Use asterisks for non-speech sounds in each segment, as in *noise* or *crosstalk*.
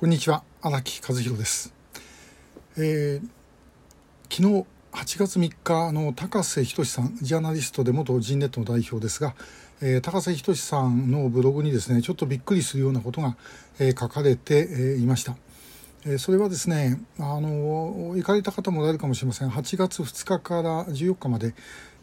こんにちは荒木和弘です、えー、昨日8月3日の高瀬仁さんジャーナリストで元ジンネットの代表ですが、えー、高瀬仁さんのブログにですねちょっとびっくりするようなことが、えー、書かれて、えー、いました、えー、それはですねあの行かれた方もおられるかもしれません。8月2日から14日まで、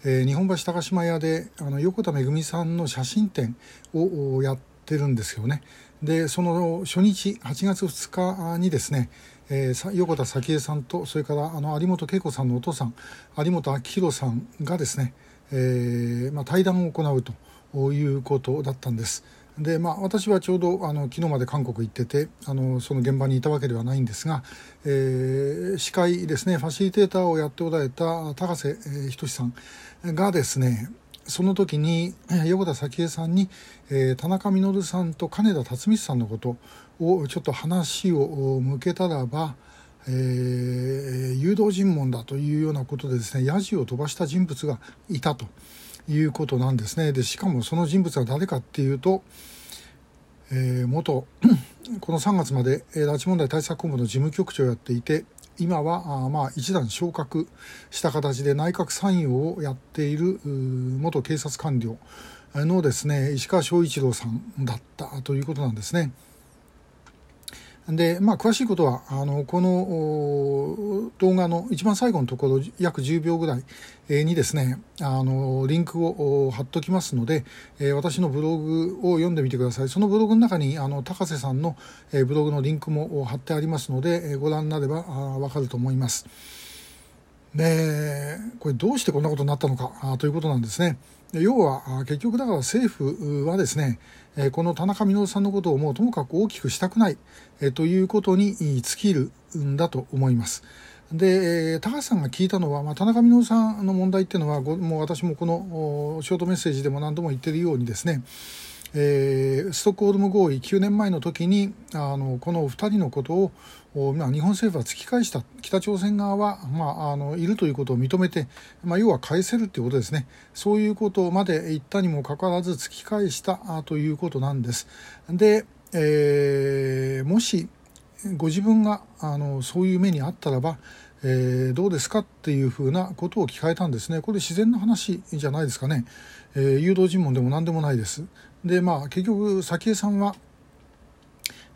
えー、日本橋高島屋であの横田めぐみさんの写真展をやってるんですよね。でその初日8月2日にですね、えー、横田早紀江さんとそれからあの有本恵子さんのお父さん有本明弘さんがですね、えーまあ、対談を行うということだったんです。でまあ、私はちょうどあの昨日まで韓国行っててあのその現場にいたわけではないんですが、えー、司会ですねファシリテーターをやっておられた高瀬仁さんがですねその時に横田早紀江さんに、えー、田中稔さんと金田辰光さんのことをちょっと話を向けたらば、えー、誘導尋問だというようなことでですねヤジを飛ばした人物がいたということなんですね。でしかもその人物は誰かっていうと、えー、元この3月まで拉致問題対策本部の事務局長をやっていて今はあまあ一段昇格した形で内閣参与をやっている元警察官僚のですね石川昭一郎さんだったということなんですね。で、まあ、詳しいことは、あの、この動画の一番最後のところ、約10秒ぐらいにですね、あの、リンクを貼っときますので、私のブログを読んでみてください。そのブログの中に、あの、高瀬さんのブログのリンクも貼ってありますので、ご覧になればわかると思います。で、これどうしてこんなことになったのかということなんですね。要は結局だから政府はですねこの田中稔さんのことをもうともかく大きくしたくないということに尽きるんだと思います。で高橋さんが聞いたのは、まあ、田中稔さんの問題っていうのはもう私もこのショートメッセージでも何度も言ってるようにですねえー、ストックホルム合意9年前の時にあのこの2人のことを、まあ、日本政府は突き返した北朝鮮側は、まあ、あのいるということを認めて、まあ、要は返せるということですねそういうことまで言ったにもかかわらず突き返したということなんです。で、えー、もしご自分があのそういう目にあったらば、えー、どうですかっていうふうなことを聞かれたんですね。これ自然な話じゃないですかね。えー、誘導尋問でも何でもないです。でまあ結局早紀江さんは、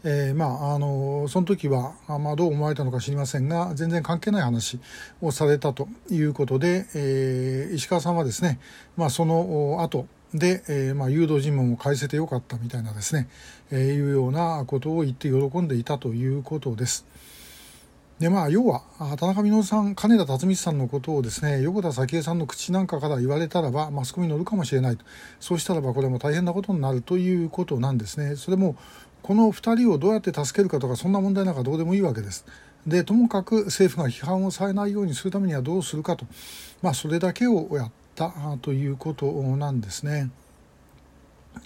えー、まああのその時は、まあ、どう思われたのか知りませんが全然関係ない話をされたということで、えー、石川さんはですね、まあ、その後で、えーまあ、誘導尋問を返せてよかったみたいなですね、えー、いうようなことを言って喜んでいたということです。でまあ要は田中稔さん金田辰光さんのことをですね横田早紀江さんの口なんかから言われたらばマスコミに乗るかもしれないと。そうしたらばこれも大変なことになるということなんですね。それもこの2人をどうやって助けるかとかそんな問題なんかどうでもいいわけです。でともかく政府が批判をされないようにするためにはどうするかと。まあそれだけをやったということなんですね。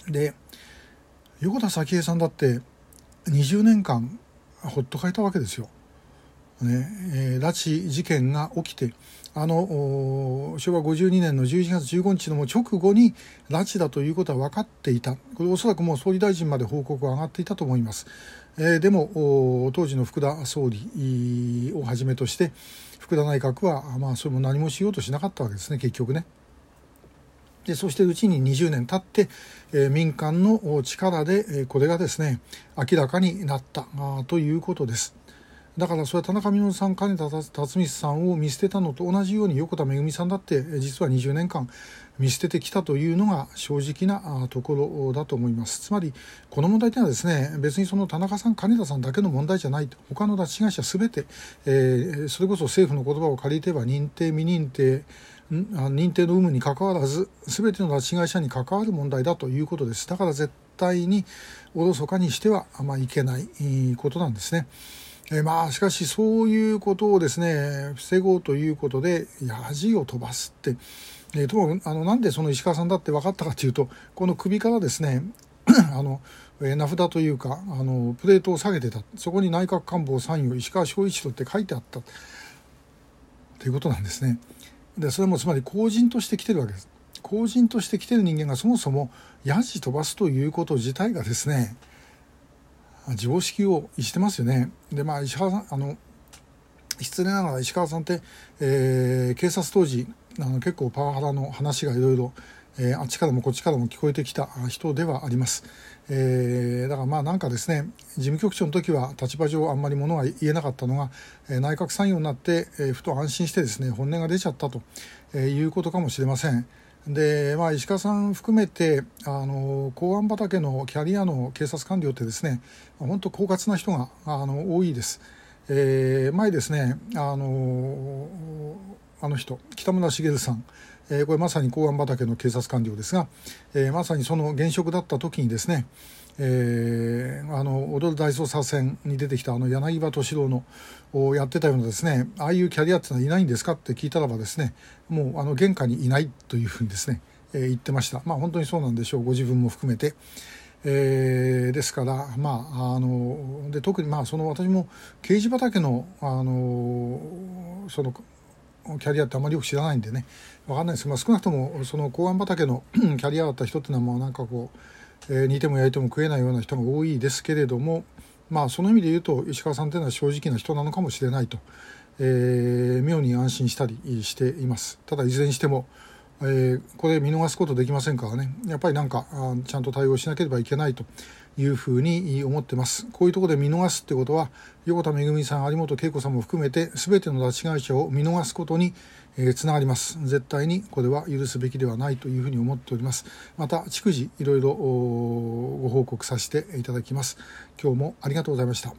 で横田早紀江さんだって20年間ほっとかれたわけですよ。ねえー、拉致事件が起きてあの昭和52年の11月15日の直後に拉致だということは分かっていたこれおそらくもう総理大臣まで報告が上がっていたと思います、えー、でも当時の福田総理をはじめとして福田内閣は、まあ、それも何もしようとしなかったわけですね結局ね。でそしてうちに20年経って、えー、民間の力で、えー、これがですね明らかになったあということです。だからそれは田中稔さん金田辰光さんを見捨てたのと同じように横田めぐみさんだって実は20年間見捨ててきたというのが正直なところだと思います。つまりこの問題というのはですね別にその田中さん金田さんだけの問題じゃないと。他の拉致会社全て、えー、それこそ政府の言葉を借りては認定未認定認定の有無にかかわらず全ての拉致会社に関わる問題だということです。だから絶対におろそかにしては、まあ、いけないことなんですね。えまあしかしそういうことをですね防ごうということで恥を飛ばすって、えー、ともあのなんでその石川さんだって分かったかというとこの首からですね *clears throat* あの名札というかあのプレートを下げてたそこに内閣官房参与石川昭一郎って書いてあったということなんですね。でそれもつまり公人として来てるわけです。公人として来てる人間がそもそもヤジ飛ばすということ自体がですね常識を逸してますよね。でまあ石原さんあの失礼ながら石川さんって、えー、警察当時あの結構パワハラの話がいろいろえー、あっちからもこっちからも聞こえてきた人ではあります。えー、だからまあなんかですね事務局長の時は立場上あんまりものは言えなかったのが、えー、内閣参与になって、えー、ふと安心してですね本音が出ちゃったと、えー、いうことかもしれません。でまあ、石川さん含めてあの公安畑のキャリアの警察官僚ってですね本当狡猾な人があの多いです。えー、前ですねあのあの人北村茂さんえー、これまさに公安畑の警察官僚ですが、えー、まさにその現職だった時にですね、えー、あの踊る大捜査線に出てきたあの柳葉敏郎のをやってたようなですねああいうキャリアってのはいないんですか？って聞いたらばですねもうあの玄関にいないというふうにですね、えー、言ってました。まあ本当にそうなんでしょう。ご自分も含めて。えー、ですから、まあ、あので特にまあその私も刑事畑のあのそのキャリアってあまりよく知らないんでね分かんないです。けど、まあ、少なくともその公安畑のキャリアだった人っていうのはもうなんかこう、え、煮ても焼いても食えないような人が多いですけれどもまあその意味で言うと石川さんというのは正直な人なのかもしれないと、えー、妙に安心したりしています。ただいずれにしても、えー、これ見逃すことできませんからね。やっぱりなんかちゃんと対応しなければいけないと。いうふうに思ってます。こういうところで見逃すってことは、横田めぐみさん、有本恵子さんも含めて、すべての拉致会社を見逃すことに、えー、つながります。絶対にこれは許すべきではないというふうに思っております。また、逐次いろいろご報告させていただきます。今日もありがとうございました。